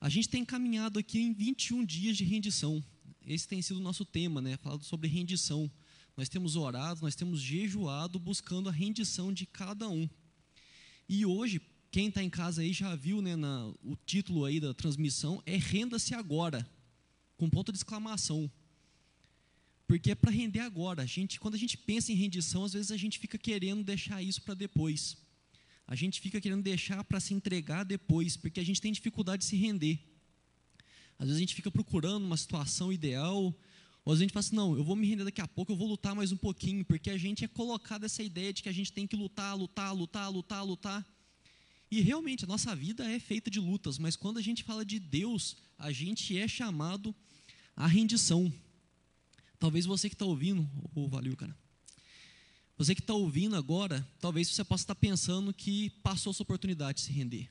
A gente tem caminhado aqui em 21 dias de rendição. Esse tem sido o nosso tema, né? Falado sobre rendição. Nós temos orado, nós temos jejuado buscando a rendição de cada um. E hoje, quem está em casa aí já viu, né, na, o título aí da transmissão é Renda-se Agora, com ponto de exclamação. Porque é para render agora. A gente, quando a gente pensa em rendição, às vezes a gente fica querendo deixar isso para depois. A gente fica querendo deixar para se entregar depois, porque a gente tem dificuldade de se render. Às vezes a gente fica procurando uma situação ideal, ou a gente fala assim, não, eu vou me render daqui a pouco, eu vou lutar mais um pouquinho, porque a gente é colocado essa ideia de que a gente tem que lutar, lutar, lutar, lutar, lutar. E realmente a nossa vida é feita de lutas, mas quando a gente fala de Deus, a gente é chamado à rendição. Talvez você que está ouvindo, oh, valeu, cara. Você que está ouvindo agora, talvez você possa estar pensando que passou sua oportunidade de se render.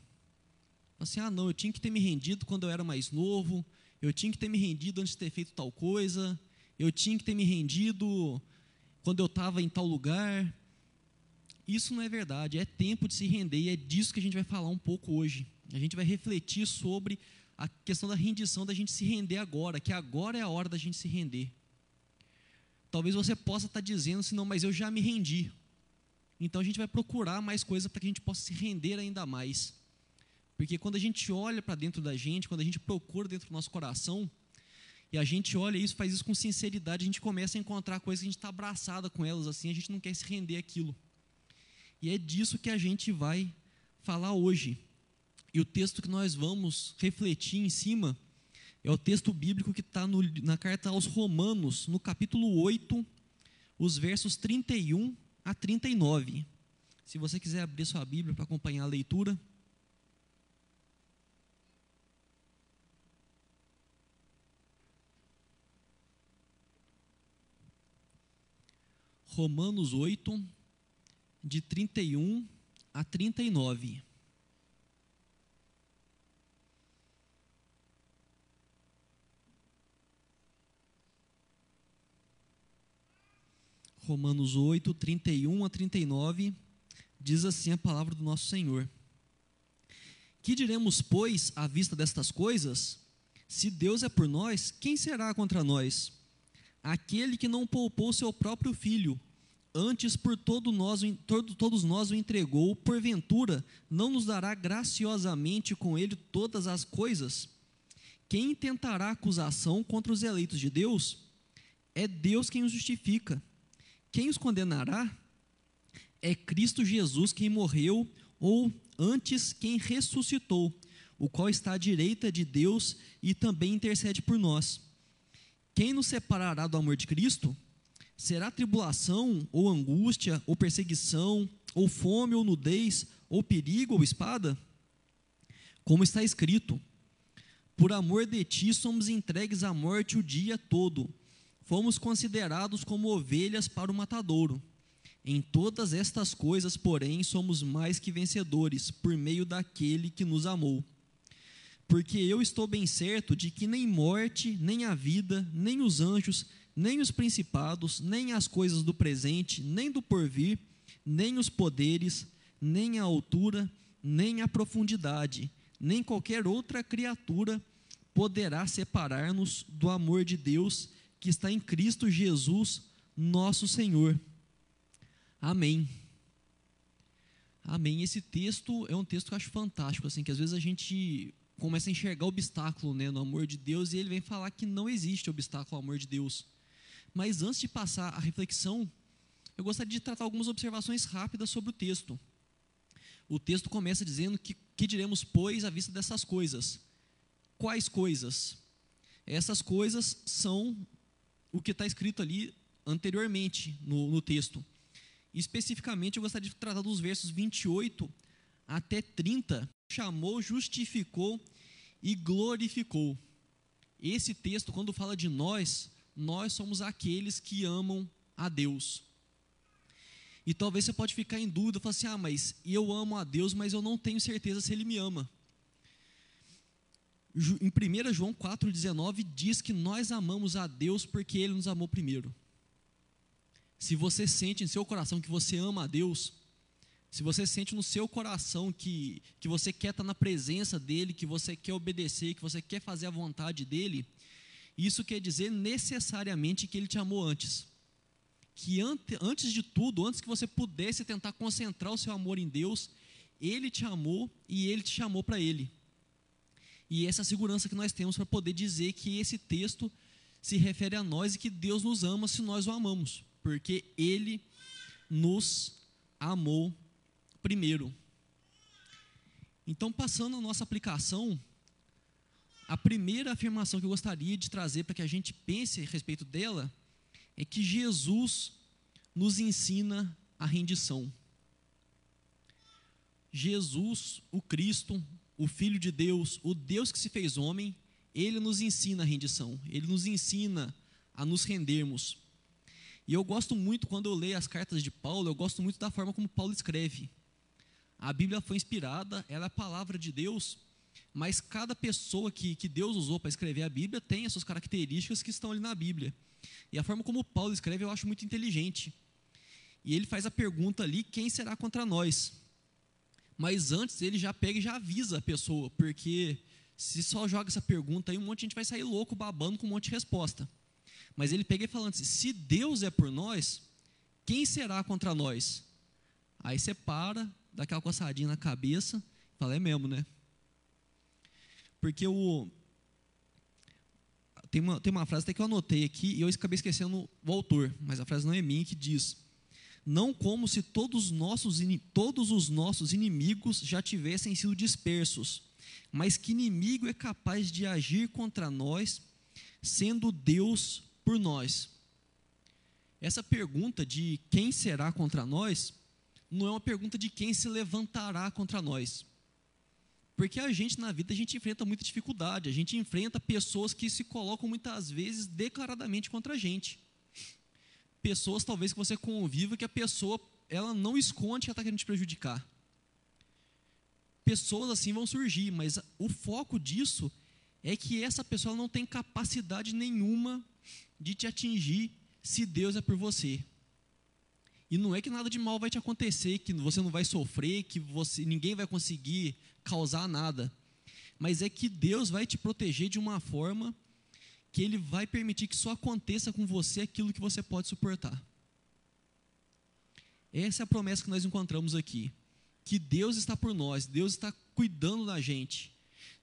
Assim, ah, não, eu tinha que ter me rendido quando eu era mais novo, eu tinha que ter me rendido antes de ter feito tal coisa, eu tinha que ter me rendido quando eu estava em tal lugar. Isso não é verdade, é tempo de se render e é disso que a gente vai falar um pouco hoje. A gente vai refletir sobre a questão da rendição, da gente se render agora, que agora é a hora da gente se render. Talvez você possa estar dizendo assim, não, mas eu já me rendi. Então a gente vai procurar mais coisas para que a gente possa se render ainda mais. Porque quando a gente olha para dentro da gente, quando a gente procura dentro do nosso coração, e a gente olha isso, faz isso com sinceridade, a gente começa a encontrar coisas que a gente está abraçada com elas, assim, a gente não quer se render aquilo. E é disso que a gente vai falar hoje. E o texto que nós vamos refletir em cima é o texto bíblico que está na carta aos Romanos, no capítulo 8, os versos 31 a 39. Se você quiser abrir sua Bíblia para acompanhar a leitura. Romanos 8, de 31 a 39. Romanos 8, 31 a 39, diz assim a palavra do nosso Senhor: Que diremos, pois, à vista destas coisas? Se Deus é por nós, quem será contra nós? Aquele que não poupou seu próprio filho, antes por todo nós, todo, todos nós o entregou, porventura não nos dará graciosamente com ele todas as coisas? Quem tentará acusação contra os eleitos de Deus? É Deus quem os justifica. Quem os condenará? É Cristo Jesus quem morreu, ou antes quem ressuscitou, o qual está à direita de Deus e também intercede por nós. Quem nos separará do amor de Cristo? Será tribulação, ou angústia, ou perseguição, ou fome, ou nudez, ou perigo, ou espada? Como está escrito: Por amor de ti somos entregues à morte o dia todo fomos considerados como ovelhas para o matadouro. Em todas estas coisas, porém, somos mais que vencedores, por meio daquele que nos amou. Porque eu estou bem certo de que nem morte, nem a vida, nem os anjos, nem os principados, nem as coisas do presente, nem do porvir, nem os poderes, nem a altura, nem a profundidade, nem qualquer outra criatura poderá separar-nos do amor de Deus que está em Cristo Jesus, nosso Senhor. Amém. Amém. Esse texto é um texto que eu acho fantástico, assim, que às vezes a gente começa a enxergar obstáculo né, no amor de Deus e ele vem falar que não existe obstáculo ao amor de Deus. Mas antes de passar a reflexão, eu gostaria de tratar algumas observações rápidas sobre o texto. O texto começa dizendo que, que diremos, pois, à vista dessas coisas. Quais coisas? Essas coisas são o que está escrito ali anteriormente no, no texto. Especificamente, eu gostaria de tratar dos versos 28 até 30. Chamou, justificou e glorificou. Esse texto, quando fala de nós, nós somos aqueles que amam a Deus. E talvez você pode ficar em dúvida, falar assim, ah, mas eu amo a Deus, mas eu não tenho certeza se Ele me ama em 1 João 4,19 diz que nós amamos a Deus porque Ele nos amou primeiro. Se você sente em seu coração que você ama a Deus, se você sente no seu coração que, que você quer estar na presença dele, que você quer obedecer, que você quer fazer a vontade dele, isso quer dizer necessariamente que ele te amou antes. Que ante, antes de tudo, antes que você pudesse tentar concentrar o seu amor em Deus, ele te amou e ele te chamou para ele. E essa é segurança que nós temos para poder dizer que esse texto se refere a nós e que Deus nos ama se nós o amamos, porque ele nos amou primeiro. Então, passando a nossa aplicação, a primeira afirmação que eu gostaria de trazer para que a gente pense a respeito dela é que Jesus nos ensina a rendição. Jesus, o Cristo, o Filho de Deus, o Deus que se fez homem, ele nos ensina a rendição, ele nos ensina a nos rendermos. E eu gosto muito, quando eu leio as cartas de Paulo, eu gosto muito da forma como Paulo escreve. A Bíblia foi inspirada, ela é a palavra de Deus, mas cada pessoa que, que Deus usou para escrever a Bíblia tem as suas características que estão ali na Bíblia. E a forma como Paulo escreve eu acho muito inteligente. E ele faz a pergunta ali: quem será contra nós? Mas antes ele já pega e já avisa a pessoa, porque se só joga essa pergunta aí, um monte de gente vai sair louco babando com um monte de resposta. Mas ele pega e falando assim: se Deus é por nós, quem será contra nós? Aí você para, dá aquela coçadinha na cabeça, fala, é mesmo, né? Porque o. Tem uma, tem uma frase até que eu anotei aqui e eu acabei esquecendo o autor, mas a frase não é minha, que diz: Não como se todos, nossos, todos os nossos inimigos já tivessem sido dispersos, mas que inimigo é capaz de agir contra nós, sendo Deus por nós. Essa pergunta de quem será contra nós não é uma pergunta de quem se levantará contra nós. Porque a gente na vida a gente enfrenta muita dificuldade, a gente enfrenta pessoas que se colocam muitas vezes declaradamente contra a gente. Pessoas talvez que você conviva que a pessoa ela não esconde que está querendo te prejudicar. Pessoas assim vão surgir, mas o foco disso é que essa pessoa não tem capacidade nenhuma de te atingir se Deus é por você. E não é que nada de mal vai te acontecer, que você não vai sofrer, que você, ninguém vai conseguir causar nada. Mas é que Deus vai te proteger de uma forma que Ele vai permitir que só aconteça com você aquilo que você pode suportar. Essa é a promessa que nós encontramos aqui. Que Deus está por nós, Deus está cuidando da gente.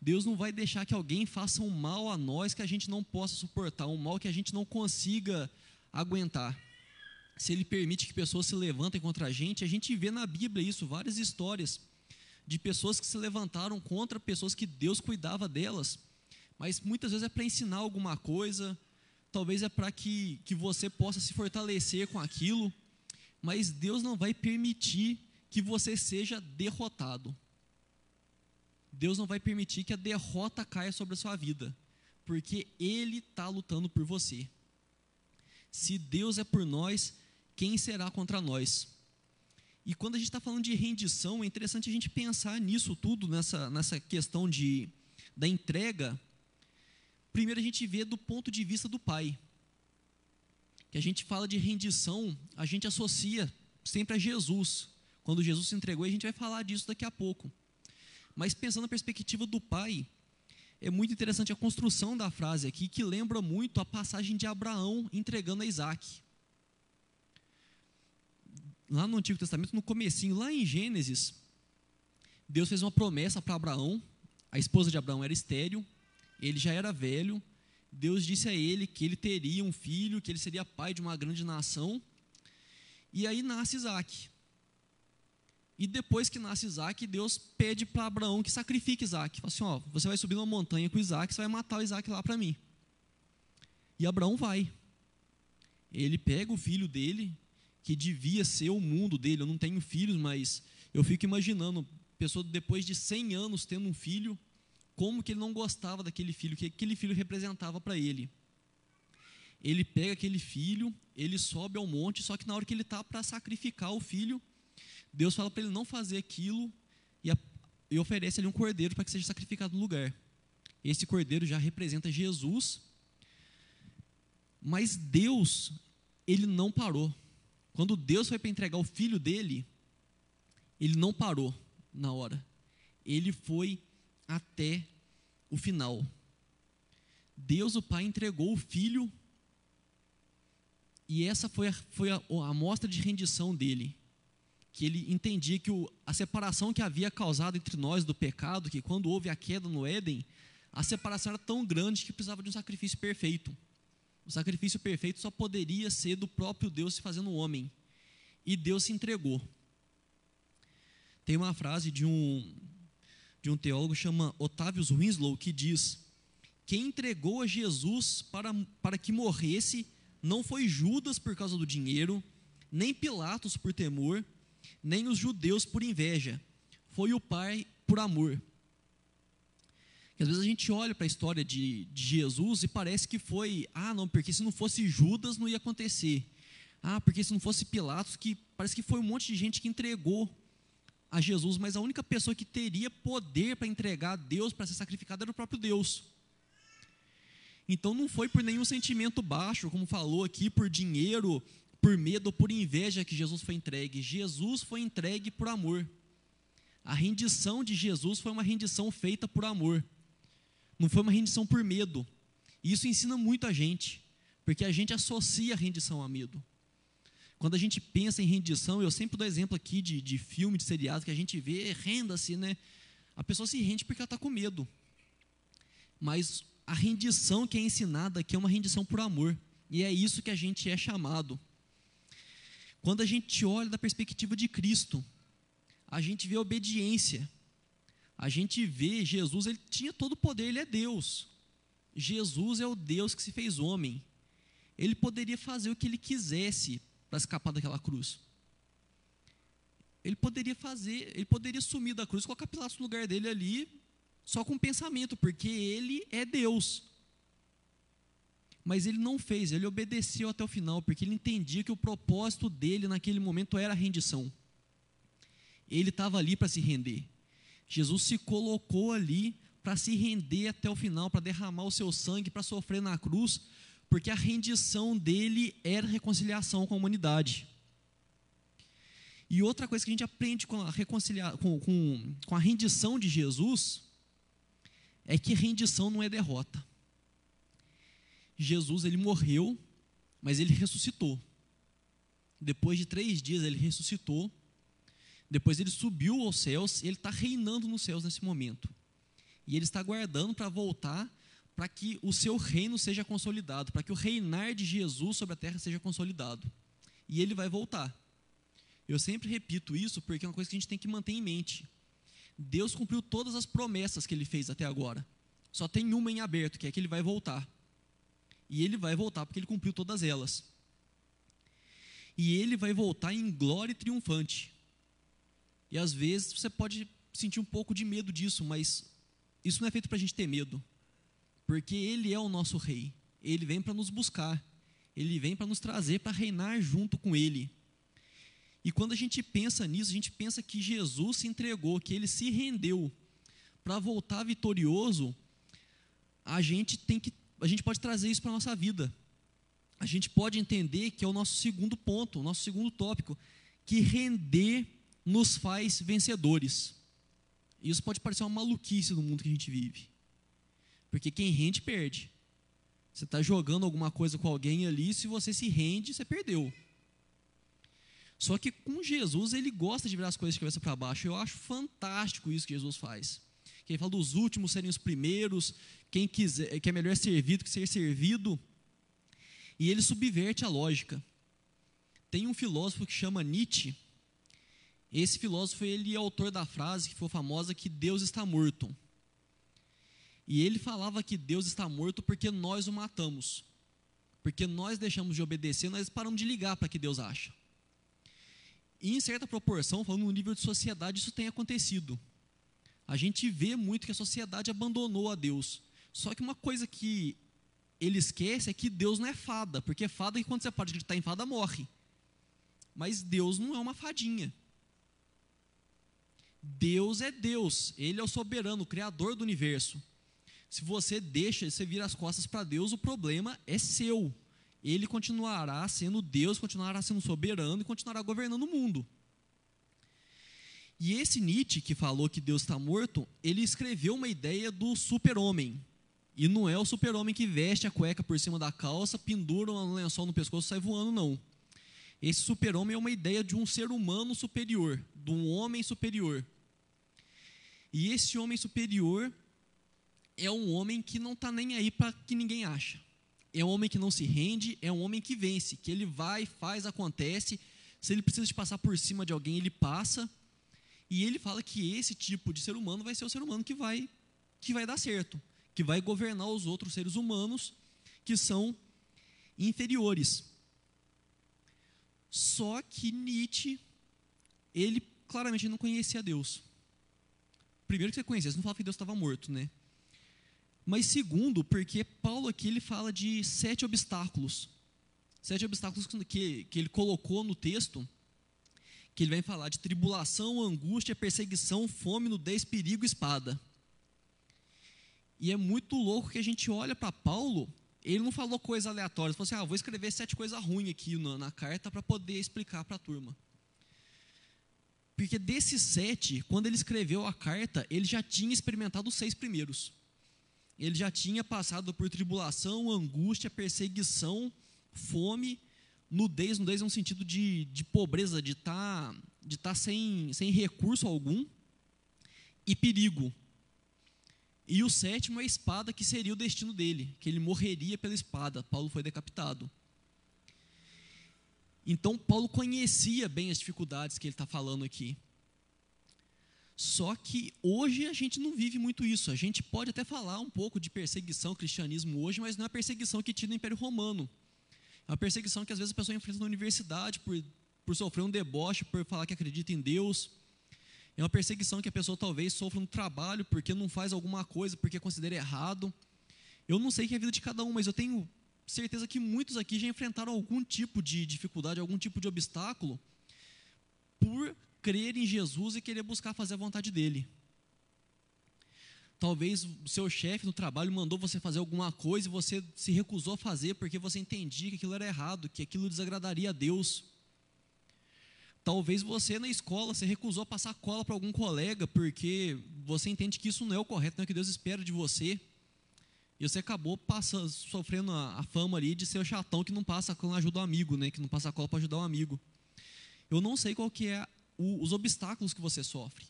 Deus não vai deixar que alguém faça um mal a nós que a gente não possa suportar, um mal que a gente não consiga aguentar se ele permite que pessoas se levantem contra a gente, a gente vê na Bíblia isso, várias histórias de pessoas que se levantaram contra pessoas que Deus cuidava delas, mas muitas vezes é para ensinar alguma coisa, talvez é para que, que você possa se fortalecer com aquilo, mas Deus não vai permitir que você seja derrotado. Deus não vai permitir que a derrota caia sobre a sua vida, porque Ele está lutando por você. Se Deus é por nós, quem será contra nós? E quando a gente está falando de rendição, é interessante a gente pensar nisso tudo, nessa, nessa questão de, da entrega. Primeiro a gente vê do ponto de vista do pai. Que a gente fala de rendição, a gente associa sempre a Jesus. Quando Jesus se entregou, a gente vai falar disso daqui a pouco. Mas pensando na perspectiva do pai, é muito interessante a construção da frase aqui, que lembra muito a passagem de Abraão entregando a Isaac lá no Antigo Testamento, no comecinho, lá em Gênesis, Deus fez uma promessa para Abraão. A esposa de Abraão era estéril, ele já era velho. Deus disse a ele que ele teria um filho, que ele seria pai de uma grande nação. E aí nasce Isaac. E depois que nasce Isaac, Deus pede para Abraão que sacrifique Isaac. Fala assim: ó, você vai subir uma montanha com Isaac, você vai matar o Isaac lá para mim. E Abraão vai. Ele pega o filho dele, que devia ser o mundo dele. Eu não tenho filhos, mas eu fico imaginando, pessoa depois de 100 anos tendo um filho, como que ele não gostava daquele filho, o que aquele filho representava para ele. Ele pega aquele filho, ele sobe ao monte, só que na hora que ele está para sacrificar o filho, Deus fala para ele não fazer aquilo e, a, e oferece ali um cordeiro para que seja sacrificado no lugar. Esse cordeiro já representa Jesus, mas Deus, ele não parou. Quando Deus foi para entregar o filho dele, ele não parou na hora. Ele foi até o final. Deus, o Pai, entregou o Filho, e essa foi a, foi a, a mostra de rendição dele. Que ele entendia que o, a separação que havia causado entre nós do pecado, que quando houve a queda no Éden, a separação era tão grande que precisava de um sacrifício perfeito. O sacrifício perfeito só poderia ser do próprio Deus se fazendo homem. E Deus se entregou. Tem uma frase de um, de um teólogo chama Otávio Winslow que diz: Quem entregou a Jesus para, para que morresse não foi Judas por causa do dinheiro, nem Pilatos por temor, nem os judeus por inveja. Foi o Pai por amor. às vezes a gente olha para a história de, de Jesus e parece que foi, ah, não, porque se não fosse Judas não ia acontecer. Ah, porque se não fosse Pilatos, que parece que foi um monte de gente que entregou a Jesus, mas a única pessoa que teria poder para entregar a Deus para ser sacrificado era o próprio Deus. Então não foi por nenhum sentimento baixo, como falou aqui, por dinheiro, por medo por inveja que Jesus foi entregue. Jesus foi entregue por amor. A rendição de Jesus foi uma rendição feita por amor. Não foi uma rendição por medo. Isso ensina muito a gente, porque a gente associa a rendição a medo. Quando a gente pensa em rendição, eu sempre dou exemplo aqui de, de filme, de seriado, que a gente vê, renda-se, né? A pessoa se rende porque ela está com medo. Mas a rendição que é ensinada aqui é uma rendição por amor. E é isso que a gente é chamado. Quando a gente olha da perspectiva de Cristo, a gente vê obediência. A gente vê Jesus, ele tinha todo o poder, ele é Deus. Jesus é o Deus que se fez homem. Ele poderia fazer o que ele quisesse para escapar daquela cruz. Ele poderia fazer, ele poderia sumir da cruz, colocar Pilatos no lugar dele ali, só com pensamento, porque ele é Deus. Mas ele não fez, ele obedeceu até o final, porque ele entendia que o propósito dele naquele momento era a rendição. Ele estava ali para se render. Jesus se colocou ali para se render até o final, para derramar o seu sangue, para sofrer na cruz, porque a rendição dele era reconciliação com a humanidade. E outra coisa que a gente aprende com a, reconcilia, com, com, com a rendição de Jesus é que rendição não é derrota. Jesus ele morreu, mas ele ressuscitou. Depois de três dias ele ressuscitou. Depois ele subiu aos céus. Ele está reinando nos céus nesse momento. E ele está aguardando para voltar para que o seu reino seja consolidado, para que o reinar de Jesus sobre a terra seja consolidado. E ele vai voltar. Eu sempre repito isso porque é uma coisa que a gente tem que manter em mente. Deus cumpriu todas as promessas que ele fez até agora. Só tem uma em aberto, que é que ele vai voltar. E ele vai voltar porque ele cumpriu todas elas. E ele vai voltar em glória triunfante. E às vezes você pode sentir um pouco de medo disso, mas isso não é feito para a gente ter medo porque Ele é o nosso Rei. Ele vem para nos buscar, Ele vem para nos trazer para reinar junto com Ele. E quando a gente pensa nisso, a gente pensa que Jesus se entregou, que Ele se rendeu para voltar vitorioso. A gente tem que, a gente pode trazer isso para a nossa vida. A gente pode entender que é o nosso segundo ponto, o nosso segundo tópico, que render nos faz vencedores. Isso pode parecer uma maluquice no mundo que a gente vive. Porque quem rende, perde. Você está jogando alguma coisa com alguém ali, se você se rende, você perdeu. Só que com Jesus, ele gosta de virar as coisas de cabeça para baixo. Eu acho fantástico isso que Jesus faz. Que ele fala dos últimos serem os primeiros, quem quiser, que é melhor servir do que ser servido. E ele subverte a lógica. Tem um filósofo que chama Nietzsche. Esse filósofo ele é autor da frase que foi famosa que Deus está morto. E ele falava que Deus está morto porque nós o matamos. Porque nós deixamos de obedecer, nós paramos de ligar para que Deus acha. E em certa proporção, falando no nível de sociedade, isso tem acontecido. A gente vê muito que a sociedade abandonou a Deus. Só que uma coisa que ele esquece é que Deus não é fada, porque fada que quando você pode acreditar em fada morre. Mas Deus não é uma fadinha. Deus é Deus, ele é o soberano, o criador do universo. Se você deixa, você vira as costas para Deus, o problema é seu. Ele continuará sendo Deus, continuará sendo soberano e continuará governando o mundo. E esse Nietzsche, que falou que Deus está morto, ele escreveu uma ideia do super-homem. E não é o super-homem que veste a cueca por cima da calça, pendura um lençol no pescoço e sai voando, não. Esse super-homem é uma ideia de um ser humano superior, de um homem superior. E esse homem superior é um homem que não está nem aí para que ninguém acha. É um homem que não se rende, é um homem que vence, que ele vai, faz, acontece. Se ele precisa de passar por cima de alguém, ele passa. E ele fala que esse tipo de ser humano vai ser o ser humano que vai que vai dar certo, que vai governar os outros seres humanos que são inferiores. Só que Nietzsche, ele claramente não conhecia Deus. Primeiro que você conhecia, você não fala que Deus estava morto, né? Mas segundo, porque Paulo aqui ele fala de sete obstáculos. Sete obstáculos que, que ele colocou no texto, que ele vai falar de tribulação, angústia, perseguição, fome, nudez, perigo, espada. E é muito louco que a gente olha para Paulo, ele não falou coisas aleatórias, falou assim, ah, vou escrever sete coisas ruins aqui na, na carta para poder explicar para a turma. Porque desses sete, quando ele escreveu a carta, ele já tinha experimentado os seis primeiros ele já tinha passado por tribulação, angústia, perseguição, fome, nudez, nudez é um sentido de, de pobreza, de estar tá, de tá sem, sem recurso algum, e perigo. E o sétimo é a espada, que seria o destino dele, que ele morreria pela espada. Paulo foi decapitado. Então, Paulo conhecia bem as dificuldades que ele está falando aqui. Só que hoje a gente não vive muito isso. A gente pode até falar um pouco de perseguição, cristianismo hoje, mas não é a perseguição que tinha no Império Romano. É uma perseguição que às vezes a pessoa enfrenta na universidade por, por sofrer um deboche, por falar que acredita em Deus. É uma perseguição que a pessoa talvez sofra no trabalho porque não faz alguma coisa, porque considera errado. Eu não sei que é a vida de cada um, mas eu tenho certeza que muitos aqui já enfrentaram algum tipo de dificuldade, algum tipo de obstáculo por crer em Jesus e querer buscar fazer a vontade dele. Talvez o seu chefe no trabalho mandou você fazer alguma coisa e você se recusou a fazer porque você entendia que aquilo era errado, que aquilo desagradaria a Deus. Talvez você na escola se recusou a passar cola para algum colega porque você entende que isso não é o correto, não é o que Deus espera de você. E você acabou passando, sofrendo a, a fama ali de ser o chatão que não passa quando ajuda o amigo, né? que não passa cola para ajudar um amigo. Eu não sei qual que é o, os obstáculos que você sofre.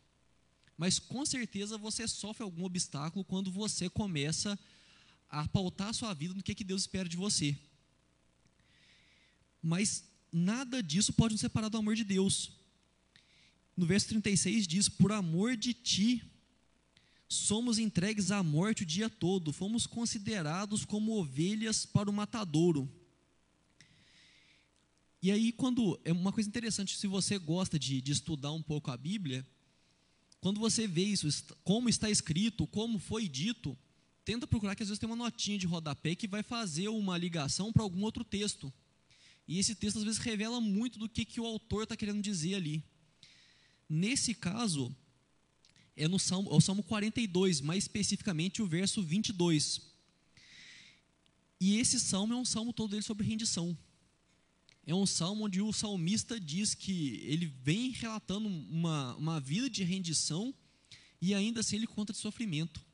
Mas com certeza você sofre algum obstáculo quando você começa a pautar a sua vida no que, que Deus espera de você. Mas nada disso pode nos separar do amor de Deus. No verso 36 diz: Por amor de ti, somos entregues à morte o dia todo, fomos considerados como ovelhas para o matadouro. E aí, quando. É uma coisa interessante, se você gosta de, de estudar um pouco a Bíblia, quando você vê isso, como está escrito, como foi dito, tenta procurar que às vezes tem uma notinha de rodapé que vai fazer uma ligação para algum outro texto. E esse texto às vezes revela muito do que, que o autor está querendo dizer ali. Nesse caso, é no Salmo, é o Salmo 42, mais especificamente o verso 22. E esse salmo é um salmo todo dele sobre rendição é um salmo onde o salmista diz que ele vem relatando uma, uma vida de rendição e ainda assim ele conta de sofrimento.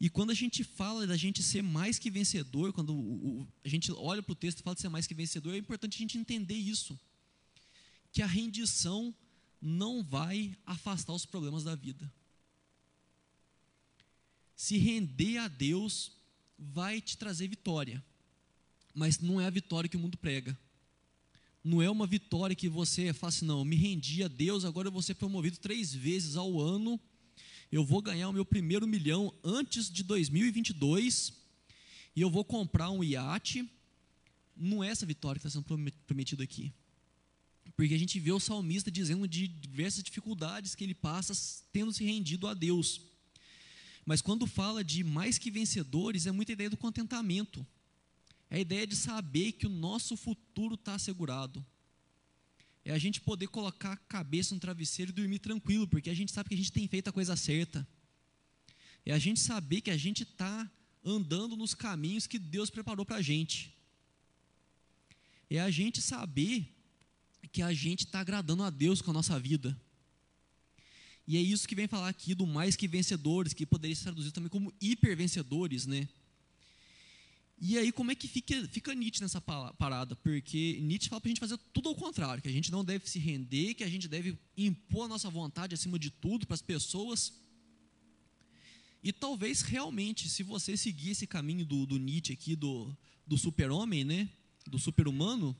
E quando a gente fala da gente ser mais que vencedor, quando o, o, a gente olha para o texto e fala de ser mais que vencedor, é importante a gente entender isso. Que a rendição não vai afastar os problemas da vida. Se render a Deus vai te trazer vitória mas não é a vitória que o mundo prega. Não é uma vitória que você fala assim, não, me rendi a Deus, agora eu vou ser promovido três vezes ao ano, eu vou ganhar o meu primeiro milhão antes de 2022, e eu vou comprar um iate. Não é essa vitória que está sendo prometida aqui. Porque a gente vê o salmista dizendo de diversas dificuldades que ele passa tendo se rendido a Deus. Mas quando fala de mais que vencedores, é muita ideia do contentamento. É a ideia de saber que o nosso futuro está assegurado. É a gente poder colocar a cabeça no travesseiro e dormir tranquilo, porque a gente sabe que a gente tem feito a coisa certa. É a gente saber que a gente está andando nos caminhos que Deus preparou para a gente. É a gente saber que a gente está agradando a Deus com a nossa vida. E é isso que vem falar aqui do mais que vencedores, que poderia ser traduzido também como hipervencedores, né? E aí, como é que fica, fica Nietzsche nessa parada? Porque Nietzsche fala para a gente fazer tudo ao contrário, que a gente não deve se render, que a gente deve impor a nossa vontade acima de tudo para as pessoas. E talvez realmente, se você seguir esse caminho do, do Nietzsche aqui, do, do super-homem, né? do super-humano,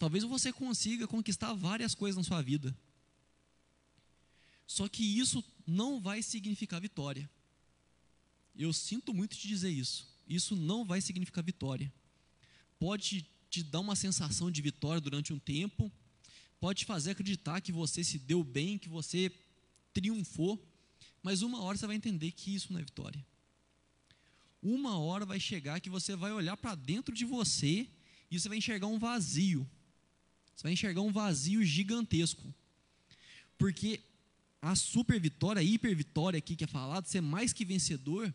talvez você consiga conquistar várias coisas na sua vida. Só que isso não vai significar vitória. Eu sinto muito te dizer isso isso não vai significar vitória. Pode te dar uma sensação de vitória durante um tempo, pode te fazer acreditar que você se deu bem, que você triunfou, mas uma hora você vai entender que isso não é vitória. Uma hora vai chegar que você vai olhar para dentro de você e você vai enxergar um vazio. Você vai enxergar um vazio gigantesco. Porque a super vitória, a hiper vitória aqui que é falado, ser mais que vencedor,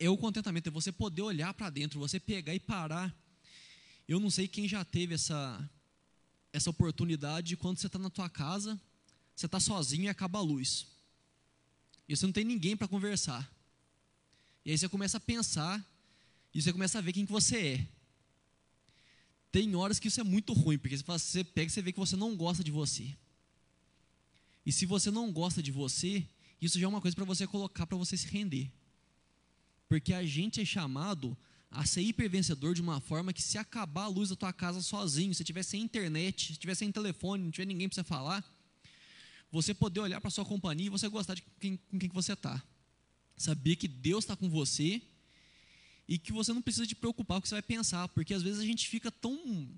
é o contentamento, é você poder olhar para dentro, você pegar e parar. Eu não sei quem já teve essa, essa oportunidade quando você está na tua casa, você está sozinho e acaba a luz. E você não tem ninguém para conversar. E aí você começa a pensar, e você começa a ver quem que você é. Tem horas que isso é muito ruim, porque você pega e você vê que você não gosta de você. E se você não gosta de você, isso já é uma coisa para você colocar para você se render. Porque a gente é chamado a ser hipervencedor de uma forma que se acabar a luz da tua casa sozinho, se tiver sem internet, se tiver sem telefone, não tiver ninguém para você falar, você poder olhar para sua companhia e você gostar de quem, com quem você está. Saber que Deus está com você e que você não precisa te preocupar com o que você vai pensar, porque às vezes a gente fica tão,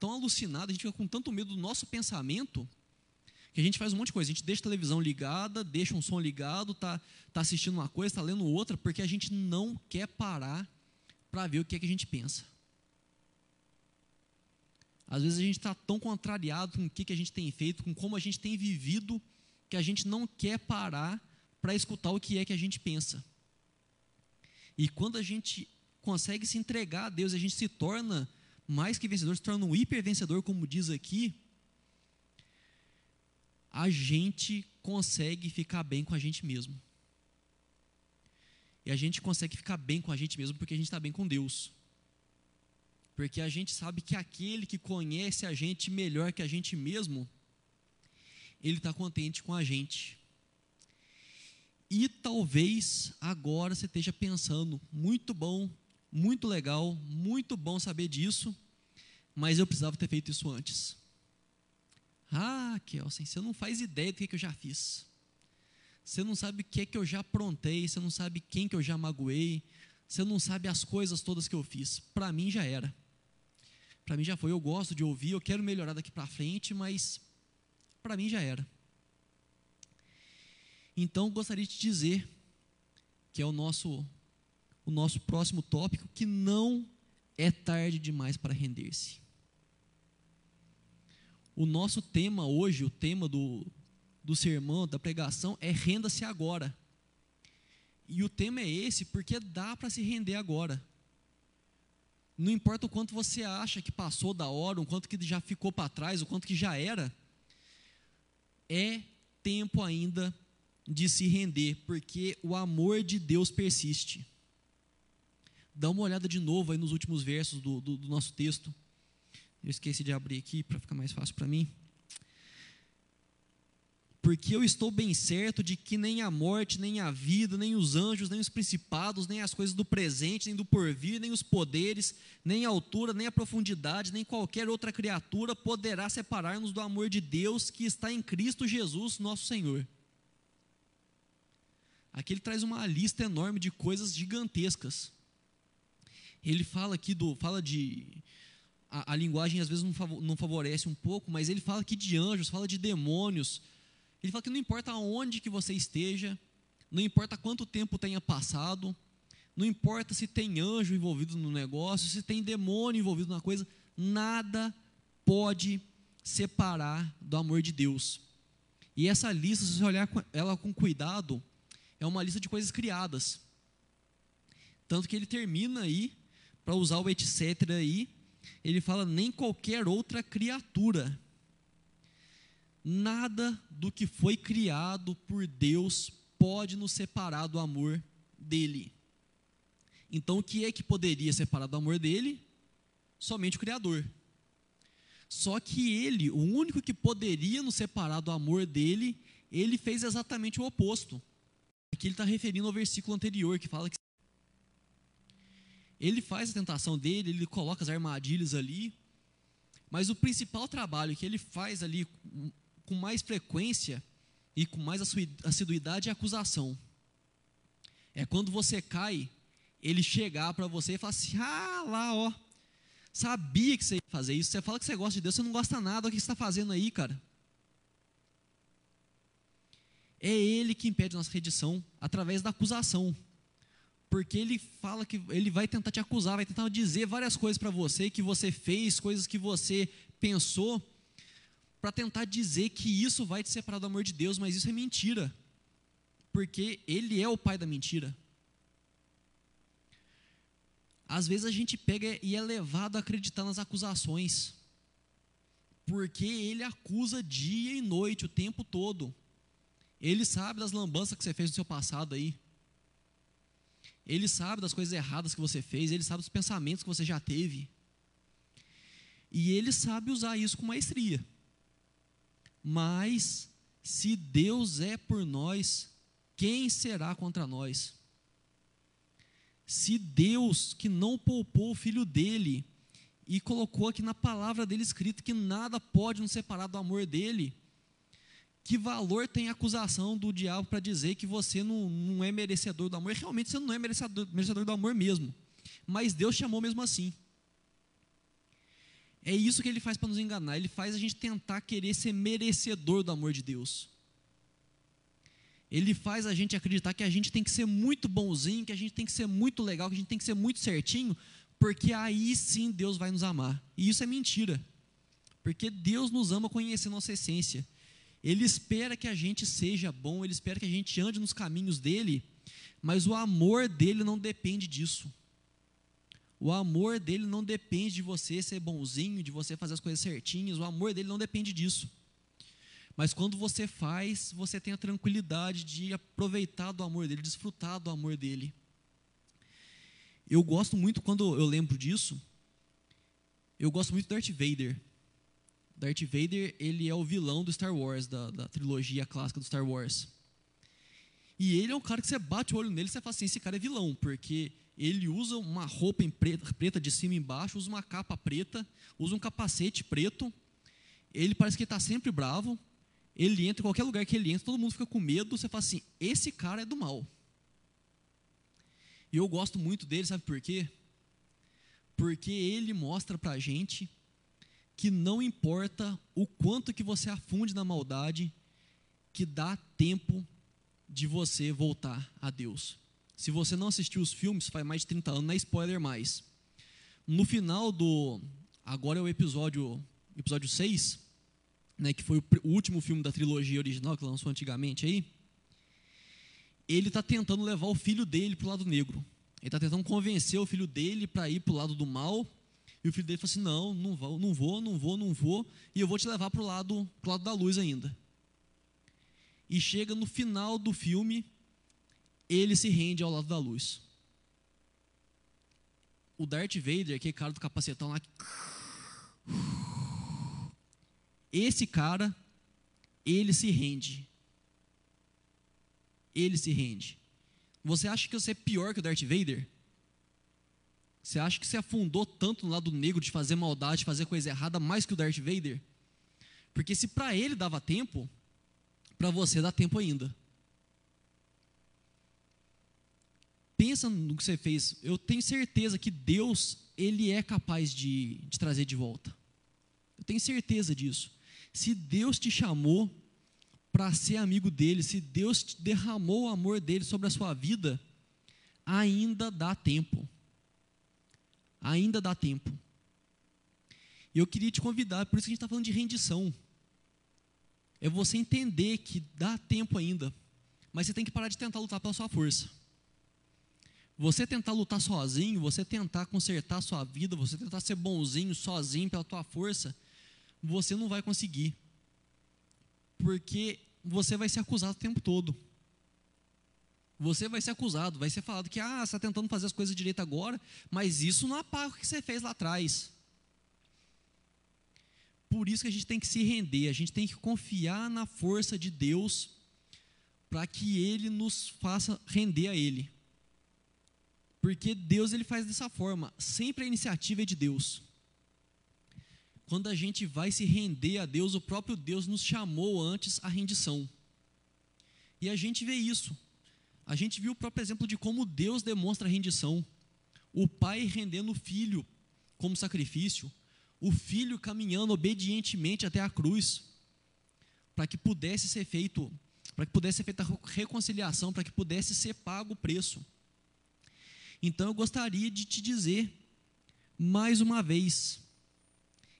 tão alucinado, a gente fica com tanto medo do nosso pensamento, que a gente faz um monte de coisa. A gente deixa a televisão ligada, deixa um som ligado, tá, tá assistindo uma coisa, está lendo outra, porque a gente não quer parar para ver o que é que a gente pensa. Às vezes a gente está tão contrariado com o que, que a gente tem feito, com como a gente tem vivido, que a gente não quer parar para escutar o que é que a gente pensa. E quando a gente consegue se entregar a Deus, a gente se torna mais que vencedor, se torna um hiper vencedor, como diz aqui, a gente consegue ficar bem com a gente mesmo. E a gente consegue ficar bem com a gente mesmo porque a gente está bem com Deus. Porque a gente sabe que aquele que conhece a gente melhor que a gente mesmo, ele está contente com a gente. E talvez agora você esteja pensando, muito bom, muito legal, muito bom saber disso, mas eu precisava ter feito isso antes. Ah, Kelsen, você não faz ideia do que, eu já fiz. Você não sabe o que, que eu já aprontei, você não sabe quem que eu já magoei, você não sabe as coisas todas que eu fiz. Para mim já era. Para mim já foi. Eu gosto de ouvir, eu quero melhorar daqui para frente, mas para mim já era. Então gostaria de dizer que é o nosso o nosso próximo tópico que não é tarde demais para render-se. O nosso tema hoje, o tema do, do sermão, da pregação, é renda-se agora. E o tema é esse porque dá para se render agora. Não importa o quanto você acha que passou da hora, o quanto que já ficou para trás, o quanto que já era, é tempo ainda de se render, porque o amor de Deus persiste. Dá uma olhada de novo aí nos últimos versos do, do, do nosso texto. Eu esqueci de abrir aqui para ficar mais fácil para mim. Porque eu estou bem certo de que nem a morte, nem a vida, nem os anjos, nem os principados, nem as coisas do presente, nem do porvir, nem os poderes, nem a altura, nem a profundidade, nem qualquer outra criatura poderá separar-nos do amor de Deus que está em Cristo Jesus, nosso Senhor. Aqui ele traz uma lista enorme de coisas gigantescas. Ele fala aqui do, fala de a, a linguagem às vezes não, favorece um pouco, mas ele fala aqui de anjos, fala de demônios. Ele fala que não importa onde que você esteja, não importa quanto tempo tenha passado, não importa se tem anjo envolvido no negócio, se tem demônio envolvido na coisa, nada pode separar do amor de Deus. E essa lista, se você olhar ela com cuidado, é uma lista de coisas criadas. Tanto que ele termina aí, para usar o etc. aí, ele fala nem qualquer outra criatura. Nada do que foi criado por Deus pode nos separar do amor dele. Então, o que é que poderia separar do amor dele? Somente o Criador. Só que ele, o único que poderia nos separar do amor dele, ele fez exatamente o oposto. Aqui ele está referindo ao versículo anterior, que fala que ele faz a tentação dele, ele coloca as armadilhas ali, mas o principal trabalho que ele faz ali com mais frequência e com mais assiduidade é a acusação. É quando você cai, ele chegar para você e falar assim: ah, lá, ó, sabia que você ia fazer isso. Você fala que você gosta de Deus, você não gosta nada, o que você está fazendo aí, cara? É ele que impede a nossa redição através da acusação. Porque ele fala que ele vai tentar te acusar, vai tentar dizer várias coisas para você que você fez, coisas que você pensou, para tentar dizer que isso vai te separar do amor de Deus, mas isso é mentira. Porque ele é o pai da mentira. Às vezes a gente pega e é levado a acreditar nas acusações. Porque ele acusa dia e noite, o tempo todo. Ele sabe das lambanças que você fez no seu passado aí. Ele sabe das coisas erradas que você fez, ele sabe dos pensamentos que você já teve. E ele sabe usar isso com maestria. Mas, se Deus é por nós, quem será contra nós? Se Deus, que não poupou o filho dele, e colocou aqui na palavra dele escrito que nada pode nos separar do amor dele, que valor tem a acusação do diabo para dizer que você não, não é merecedor do amor? Realmente você não é merecedor, merecedor do amor mesmo. Mas Deus chamou mesmo assim. É isso que ele faz para nos enganar. Ele faz a gente tentar querer ser merecedor do amor de Deus. Ele faz a gente acreditar que a gente tem que ser muito bonzinho, que a gente tem que ser muito legal, que a gente tem que ser muito certinho, porque aí sim Deus vai nos amar. E isso é mentira. Porque Deus nos ama conhecendo nossa essência. Ele espera que a gente seja bom, ele espera que a gente ande nos caminhos dele, mas o amor dele não depende disso. O amor dele não depende de você ser bonzinho, de você fazer as coisas certinhas. O amor dele não depende disso. Mas quando você faz, você tem a tranquilidade de aproveitar do amor dele, desfrutar do amor dele. Eu gosto muito, quando eu lembro disso, eu gosto muito do Darth Vader. Darth Vader, ele é o vilão do Star Wars, da, da trilogia clássica do Star Wars. E ele é um cara que você bate o olho nele e você fala assim, esse cara é vilão, porque ele usa uma roupa preta, preta de cima e embaixo, usa uma capa preta, usa um capacete preto. Ele parece que está sempre bravo. Ele entra em qualquer lugar que ele entra, todo mundo fica com medo. Você fala assim: esse cara é do mal. E eu gosto muito dele, sabe por quê? Porque ele mostra para a gente que não importa o quanto que você afunde na maldade, que dá tempo de você voltar a Deus. Se você não assistiu os filmes, faz mais de 30 anos, não é spoiler mais. No final do. Agora é o episódio, episódio 6, né, que foi o, o último filme da trilogia original que lançou antigamente aí. Ele está tentando levar o filho dele para o lado negro. Ele está tentando convencer o filho dele para ir para o lado do mal. E o filho dele fala assim: Não, não vou, não vou, não vou, não vou. E eu vou te levar para o lado, lado da luz ainda. E chega no final do filme, ele se rende ao lado da luz. O Darth Vader, aquele cara do capacetão lá. Esse cara, ele se rende. Ele se rende. Você acha que você é pior que o Darth Vader? Você acha que você afundou tanto no lado negro de fazer maldade, de fazer coisa errada, mais que o Darth Vader? Porque se para ele dava tempo, para você dá tempo ainda. pensa no que você fez, eu tenho certeza que Deus, Ele é capaz de, de trazer de volta. Eu tenho certeza disso. Se Deus te chamou para ser amigo dele, se Deus derramou o amor dele sobre a sua vida, ainda dá tempo. Ainda dá tempo. E eu queria te convidar, por isso que a gente está falando de rendição. É você entender que dá tempo ainda, mas você tem que parar de tentar lutar pela sua força. Você tentar lutar sozinho, você tentar consertar a sua vida, você tentar ser bonzinho sozinho pela tua força, você não vai conseguir. porque você vai ser acusado o tempo todo. Você vai ser acusado, vai ser falado que ah, você está tentando fazer as coisas direito agora, mas isso não apaga o que você fez lá atrás. Por isso que a gente tem que se render, a gente tem que confiar na força de Deus para que Ele nos faça render a Ele. Porque Deus ele faz dessa forma, sempre a iniciativa é de Deus. Quando a gente vai se render a Deus, o próprio Deus nos chamou antes à rendição. E a gente vê isso. A gente viu o próprio exemplo de como Deus demonstra rendição. O pai rendendo o filho como sacrifício, o filho caminhando obedientemente até a cruz, para que pudesse ser feito, para que pudesse ser feita a reconciliação, para que pudesse ser pago o preço. Então eu gostaria de te dizer mais uma vez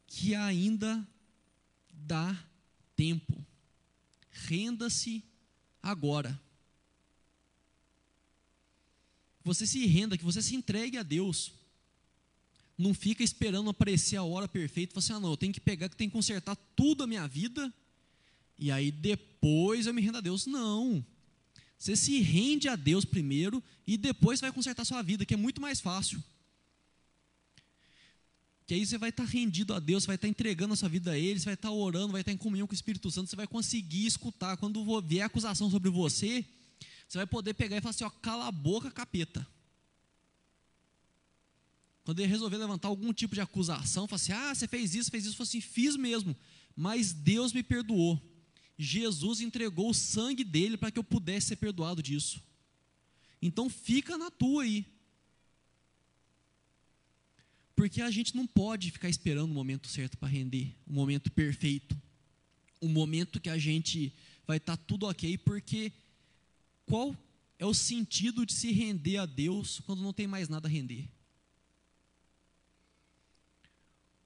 que ainda dá tempo. Renda-se agora você se renda, que você se entregue a Deus. Não fica esperando aparecer a hora perfeita. Você, assim, ah, não, eu tenho que pegar, que tem que consertar tudo a minha vida. E aí depois eu me rendo a Deus. Não. Você se rende a Deus primeiro e depois vai consertar a sua vida, que é muito mais fácil. Que aí você vai estar rendido a Deus, vai estar entregando a sua vida a Ele, você vai estar orando, vai estar em comunhão com o Espírito Santo, você vai conseguir escutar. Quando vier acusação sobre você, você vai poder pegar e falar assim: ó, cala a boca, capeta. Quando ele resolver levantar algum tipo de acusação, fala assim: ah, você fez isso, fez isso, fala assim: fiz mesmo, mas Deus me perdoou. Jesus entregou o sangue dele para que eu pudesse ser perdoado disso. Então fica na tua aí. Porque a gente não pode ficar esperando o momento certo para render, o momento perfeito, o momento que a gente vai estar tá tudo ok, porque qual é o sentido de se render a Deus quando não tem mais nada a render?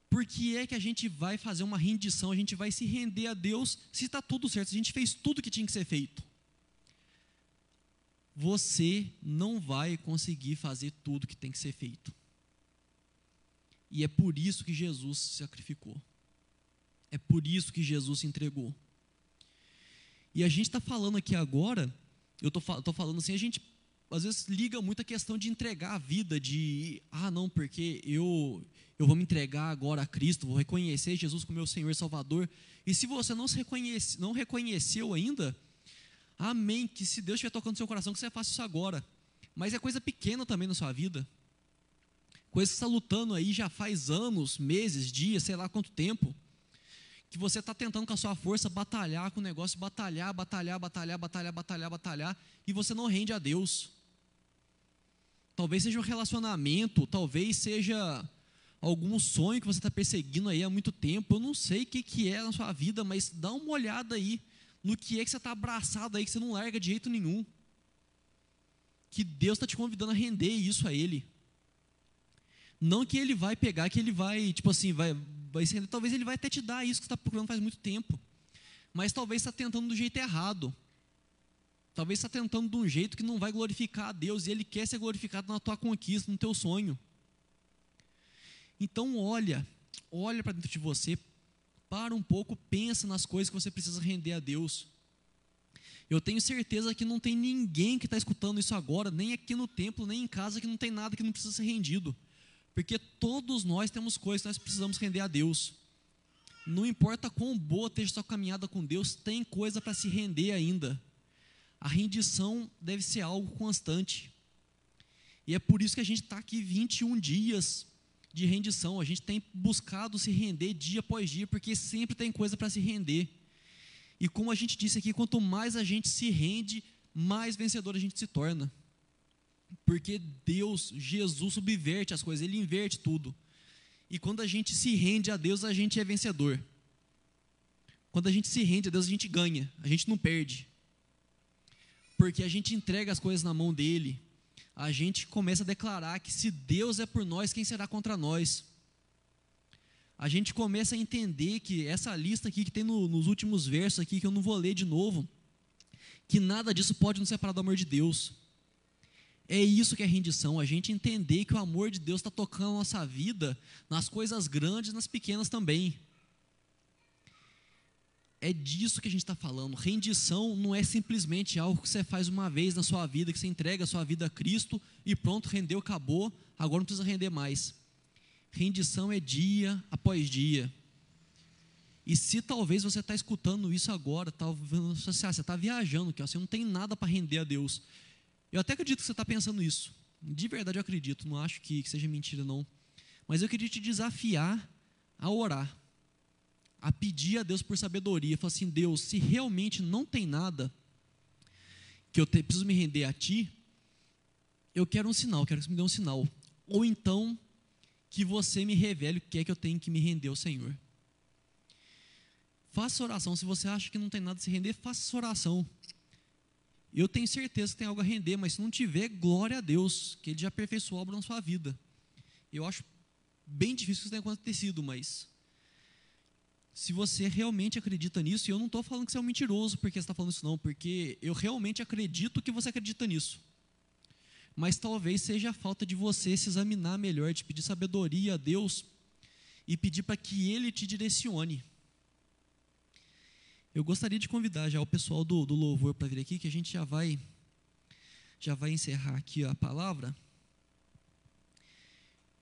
Por que é que a gente vai fazer uma rendição, a gente vai se render a Deus se está tudo certo, se a gente fez tudo que tinha que ser feito? Você não vai conseguir fazer tudo que tem que ser feito. E é por isso que Jesus se sacrificou. É por isso que Jesus se entregou. E a gente está falando aqui agora eu estou falando assim, a gente às vezes liga muito a questão de entregar a vida, de, ah, não, porque eu, eu vou me entregar agora a Cristo, vou reconhecer Jesus como meu Senhor e Salvador. E se você não, se reconhece, não reconheceu ainda, amém, que se Deus estiver tocando seu coração, que você faça isso agora. Mas é coisa pequena também na sua vida. Coisa que você está lutando aí já faz anos, meses, dias, sei lá quanto tempo que você está tentando com a sua força batalhar com o negócio, batalhar, batalhar, batalhar, batalhar, batalhar, batalhar, e você não rende a Deus. Talvez seja um relacionamento, talvez seja algum sonho que você está perseguindo aí há muito tempo. Eu não sei o que, que é na sua vida, mas dá uma olhada aí no que é que você está abraçado aí, que você não larga de jeito nenhum. Que Deus está te convidando a render isso a Ele. Não que Ele vai pegar, que Ele vai, tipo assim, vai, talvez ele vai até te dar isso que você está procurando faz muito tempo. Mas talvez está tentando do jeito errado. Talvez está tentando de um jeito que não vai glorificar a Deus e Ele quer ser glorificado na tua conquista, no teu sonho. Então olha, olha para dentro de você, para um pouco, pensa nas coisas que você precisa render a Deus. Eu tenho certeza que não tem ninguém que está escutando isso agora, nem aqui no templo, nem em casa, que não tem nada que não precisa ser rendido. Porque todos nós temos coisas que nós precisamos render a Deus. Não importa quão boa esteja sua caminhada com Deus, tem coisa para se render ainda. A rendição deve ser algo constante. E é por isso que a gente está aqui 21 dias de rendição. A gente tem buscado se render dia após dia, porque sempre tem coisa para se render. E como a gente disse aqui, quanto mais a gente se rende, mais vencedor a gente se torna. Porque Deus, Jesus, subverte as coisas, Ele inverte tudo. E quando a gente se rende a Deus, a gente é vencedor. Quando a gente se rende a Deus, a gente ganha, a gente não perde. Porque a gente entrega as coisas na mão dele, a gente começa a declarar que se Deus é por nós, quem será contra nós? A gente começa a entender que essa lista aqui que tem no, nos últimos versos aqui, que eu não vou ler de novo, que nada disso pode nos separar do amor de Deus. É isso que é rendição, a gente entender que o amor de Deus está tocando a nossa vida, nas coisas grandes, nas pequenas também. é disso que a gente está falando. Rendição não é simplesmente algo que você faz uma vez na sua vida, que você entrega a sua vida a Cristo e pronto, rendeu, acabou, agora não precisa render mais. Rendição é dia após dia. E se talvez você está escutando isso agora, talvez você está viajando, que você não tem nada para render a Deus. Eu até acredito que você está pensando isso. De verdade eu acredito, não acho que, que seja mentira não. Mas eu queria te desafiar a orar a pedir a Deus por sabedoria. Falar assim: Deus, se realmente não tem nada que eu te, preciso me render a Ti, eu quero um sinal, quero que você me dê um sinal. Ou então, que você me revele o que é que eu tenho que me render ao Senhor. Faça oração. Se você acha que não tem nada a se render, faça oração. Eu tenho certeza que tem algo a render, mas se não tiver, glória a Deus, que Ele já aperfeiçoou a obra na sua vida. Eu acho bem difícil que isso tenha acontecido, mas se você realmente acredita nisso, e eu não estou falando que você é um mentiroso porque você está falando isso, não, porque eu realmente acredito que você acredita nisso. Mas talvez seja a falta de você se examinar melhor, de pedir sabedoria a Deus e pedir para que Ele te direcione. Eu gostaria de convidar já o pessoal do, do louvor para vir aqui, que a gente já vai já vai encerrar aqui a palavra.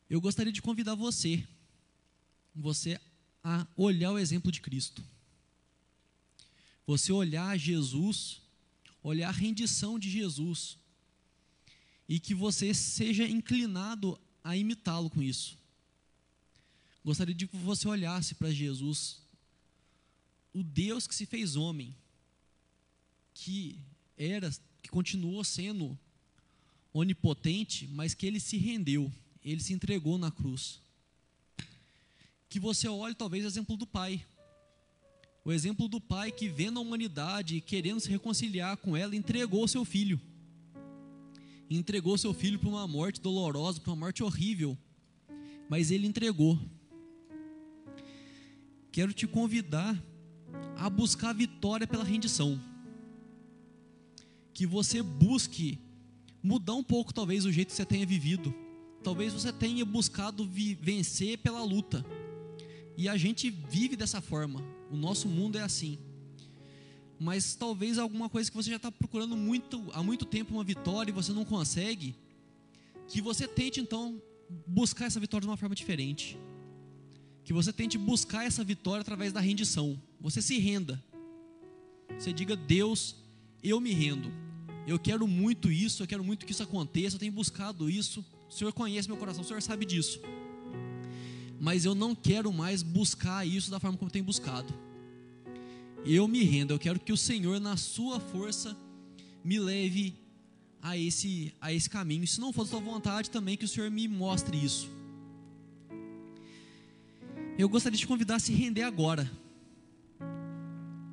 Eu gostaria de convidar você, você a olhar o exemplo de Cristo. Você olhar Jesus, olhar a rendição de Jesus, e que você seja inclinado a imitá-lo com isso. Gostaria de que você olhasse para Jesus, o Deus que se fez homem, que era, que continuou sendo onipotente, mas que ele se rendeu, ele se entregou na cruz que você olhe talvez o exemplo do pai. O exemplo do pai que vendo a humanidade e querendo se reconciliar com ela, entregou seu filho. Entregou seu filho para uma morte dolorosa, para uma morte horrível. Mas ele entregou. Quero te convidar a buscar vitória pela rendição. Que você busque mudar um pouco, talvez, o jeito que você tenha vivido. Talvez você tenha buscado vencer pela luta. E a gente vive dessa forma. O nosso mundo é assim. Mas talvez alguma coisa que você já está procurando muito, há muito tempo uma vitória e você não consegue, que você tente então buscar essa vitória de uma forma diferente. Que você tente buscar essa vitória através da rendição. Você se renda. Você diga: Deus, eu me rendo. Eu quero muito isso, eu quero muito que isso aconteça, eu tenho buscado isso. O Senhor conhece meu coração, o Senhor sabe disso mas eu não quero mais buscar isso da forma como eu tenho buscado. Eu me rendo, eu quero que o Senhor, na sua força, me leve a esse, a esse caminho. Se não for da sua vontade, também que o Senhor me mostre isso. Eu gostaria de te convidar a se render agora.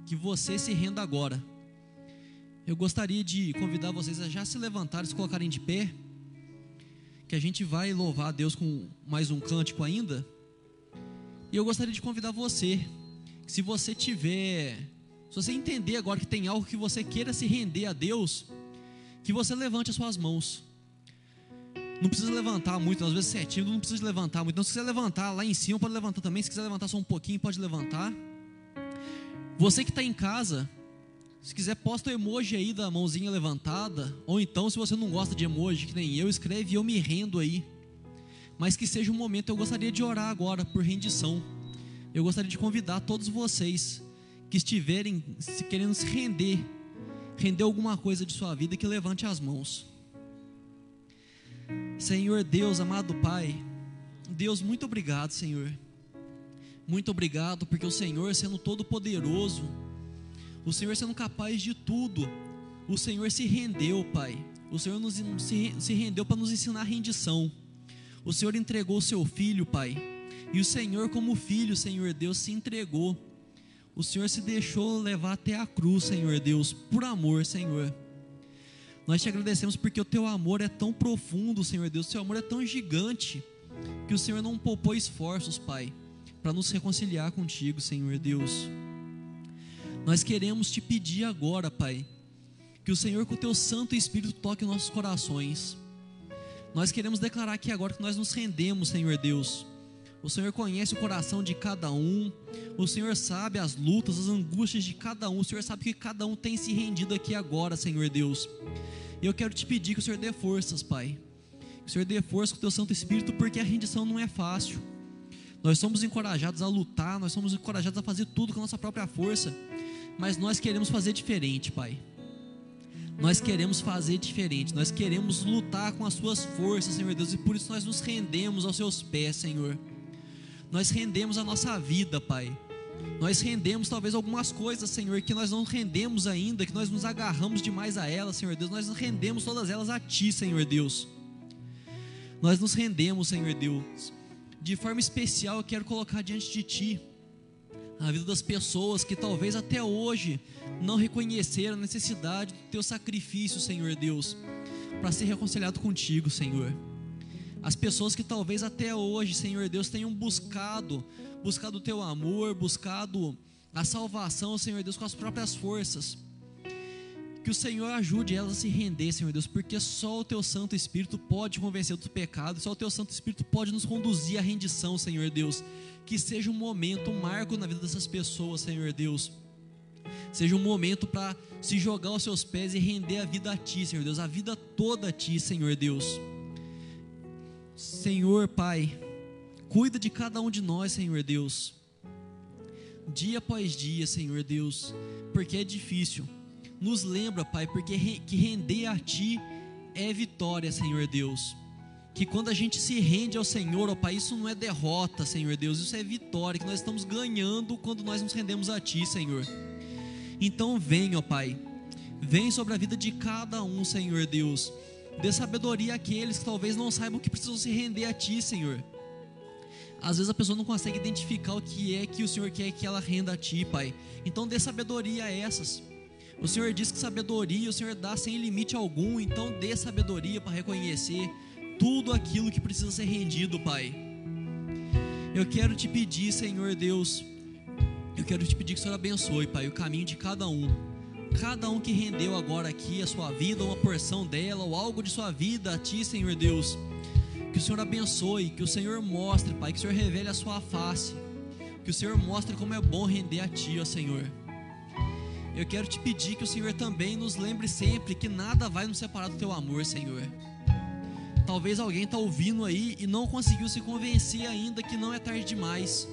Que você se renda agora. Eu gostaria de convidar vocês a já se levantarem, se colocarem de pé. Que a gente vai louvar a Deus com mais um cântico ainda. E eu gostaria de convidar você, se você tiver, se você entender agora que tem algo que você queira se render a Deus, que você levante as suas mãos. Não precisa levantar muito, às vezes você é tímido, não precisa levantar muito. Então, se quiser levantar lá em cima, pode levantar também. Se quiser levantar só um pouquinho, pode levantar. Você que está em casa, se quiser, posta o emoji aí da mãozinha levantada. Ou então, se você não gosta de emoji, que nem eu, escreve eu me rendo aí mas que seja um momento. Eu gostaria de orar agora por rendição. Eu gostaria de convidar todos vocês que estiverem se querendo se render, render alguma coisa de sua vida, que levante as mãos. Senhor Deus, amado Pai, Deus, muito obrigado, Senhor. Muito obrigado, porque o Senhor, sendo todo-poderoso, o Senhor sendo capaz de tudo, o Senhor se rendeu, Pai. O Senhor nos, se, se rendeu para nos ensinar rendição. O Senhor entregou o seu filho, Pai. E o Senhor, como filho, Senhor Deus, se entregou. O Senhor se deixou levar até a cruz, Senhor Deus, por amor, Senhor. Nós te agradecemos porque o teu amor é tão profundo, Senhor Deus, o teu amor é tão gigante, que o Senhor não poupou esforços, Pai, para nos reconciliar contigo, Senhor Deus. Nós queremos te pedir agora, Pai, que o Senhor, com o teu Santo Espírito, toque nossos corações. Nós queremos declarar aqui agora que nós nos rendemos, Senhor Deus, O Senhor conhece o coração de cada um. O Senhor sabe as lutas, as angústias de cada um. O Senhor sabe que cada um tem se rendido aqui agora, Senhor Deus. E eu quero te pedir que o Senhor dê forças, Pai. Que o Senhor dê força com o teu Santo Espírito, porque a rendição não é fácil. Nós somos encorajados a lutar, nós somos encorajados a fazer tudo com a nossa própria força. Mas nós queremos fazer diferente, Pai. Nós queremos fazer diferente, nós queremos lutar com as suas forças, Senhor Deus, e por isso nós nos rendemos aos seus pés, Senhor. Nós rendemos a nossa vida, Pai. Nós rendemos talvez algumas coisas, Senhor, que nós não rendemos ainda, que nós nos agarramos demais a elas, Senhor Deus. Nós rendemos todas elas a Ti, Senhor Deus. Nós nos rendemos, Senhor Deus. De forma especial, eu quero colocar diante de Ti a vida das pessoas que talvez até hoje não reconheceram a necessidade do Teu sacrifício, Senhor Deus, para ser reconciliado contigo, Senhor. As pessoas que talvez até hoje, Senhor Deus, tenham buscado, buscado o Teu amor, buscado a salvação, Senhor Deus, com as próprias forças que o Senhor ajude elas a se render, Senhor Deus, porque só o Teu Santo Espírito pode convencer do pecado, só o Teu Santo Espírito pode nos conduzir à rendição, Senhor Deus. Que seja um momento, um marco na vida dessas pessoas, Senhor Deus. Seja um momento para se jogar aos seus pés e render a vida a Ti, Senhor Deus, a vida toda a Ti, Senhor Deus. Senhor Pai, cuida de cada um de nós, Senhor Deus. Dia após dia, Senhor Deus, porque é difícil nos lembra, Pai, porque que render a Ti é vitória, Senhor Deus. Que quando a gente se rende ao Senhor, ó Pai, isso não é derrota, Senhor Deus, isso é vitória, que nós estamos ganhando quando nós nos rendemos a Ti, Senhor. Então vem, ó Pai, vem sobre a vida de cada um, Senhor Deus. Dê sabedoria àqueles que talvez não saibam que precisam se render a Ti, Senhor. Às vezes a pessoa não consegue identificar o que é que o Senhor quer que ela renda a Ti, Pai. Então dê sabedoria a essas. O Senhor diz que sabedoria o Senhor dá sem limite algum, então dê sabedoria para reconhecer tudo aquilo que precisa ser rendido, Pai. Eu quero te pedir, Senhor Deus, eu quero te pedir que o Senhor abençoe, Pai, o caminho de cada um. Cada um que rendeu agora aqui a sua vida, uma porção dela, ou algo de sua vida a Ti, Senhor Deus. Que o Senhor abençoe, que o Senhor mostre, Pai, que o Senhor revele a sua face. Que o Senhor mostre como é bom render a Ti, ó Senhor eu quero te pedir que o Senhor também nos lembre sempre que nada vai nos separar do teu amor, Senhor. Talvez alguém está ouvindo aí e não conseguiu se convencer ainda que não é tarde demais.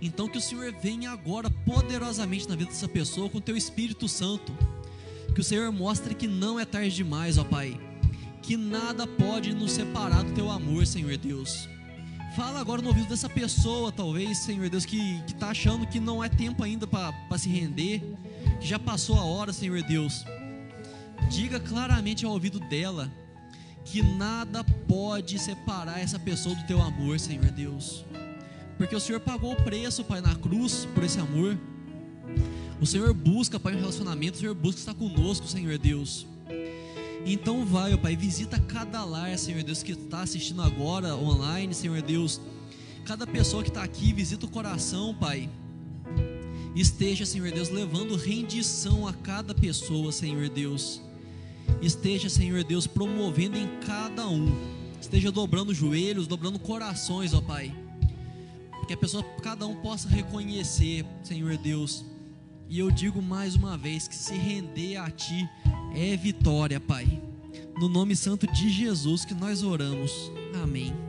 Então que o Senhor venha agora poderosamente na vida dessa pessoa com o teu Espírito Santo. Que o Senhor mostre que não é tarde demais, ó Pai. Que nada pode nos separar do teu amor, Senhor Deus. Fala agora no ouvido dessa pessoa, talvez, Senhor Deus, que está achando que não é tempo ainda para se render, que já passou a hora, Senhor Deus. Diga claramente ao ouvido dela que nada pode separar essa pessoa do teu amor, Senhor Deus. Porque o Senhor pagou o preço, Pai, na cruz por esse amor. O Senhor busca, Pai, um relacionamento, o Senhor busca estar conosco, Senhor Deus. Então vai, ó Pai, visita cada lar, Senhor Deus, que está assistindo agora online, Senhor Deus. Cada pessoa que está aqui, visita o coração, Pai. Esteja, Senhor Deus, levando rendição a cada pessoa, Senhor Deus. Esteja, Senhor Deus, promovendo em cada um. Esteja dobrando joelhos, dobrando corações, ó Pai. Que a pessoa, cada um possa reconhecer, Senhor Deus. E eu digo mais uma vez que se render a Ti é vitória, Pai. No nome santo de Jesus que nós oramos. Amém.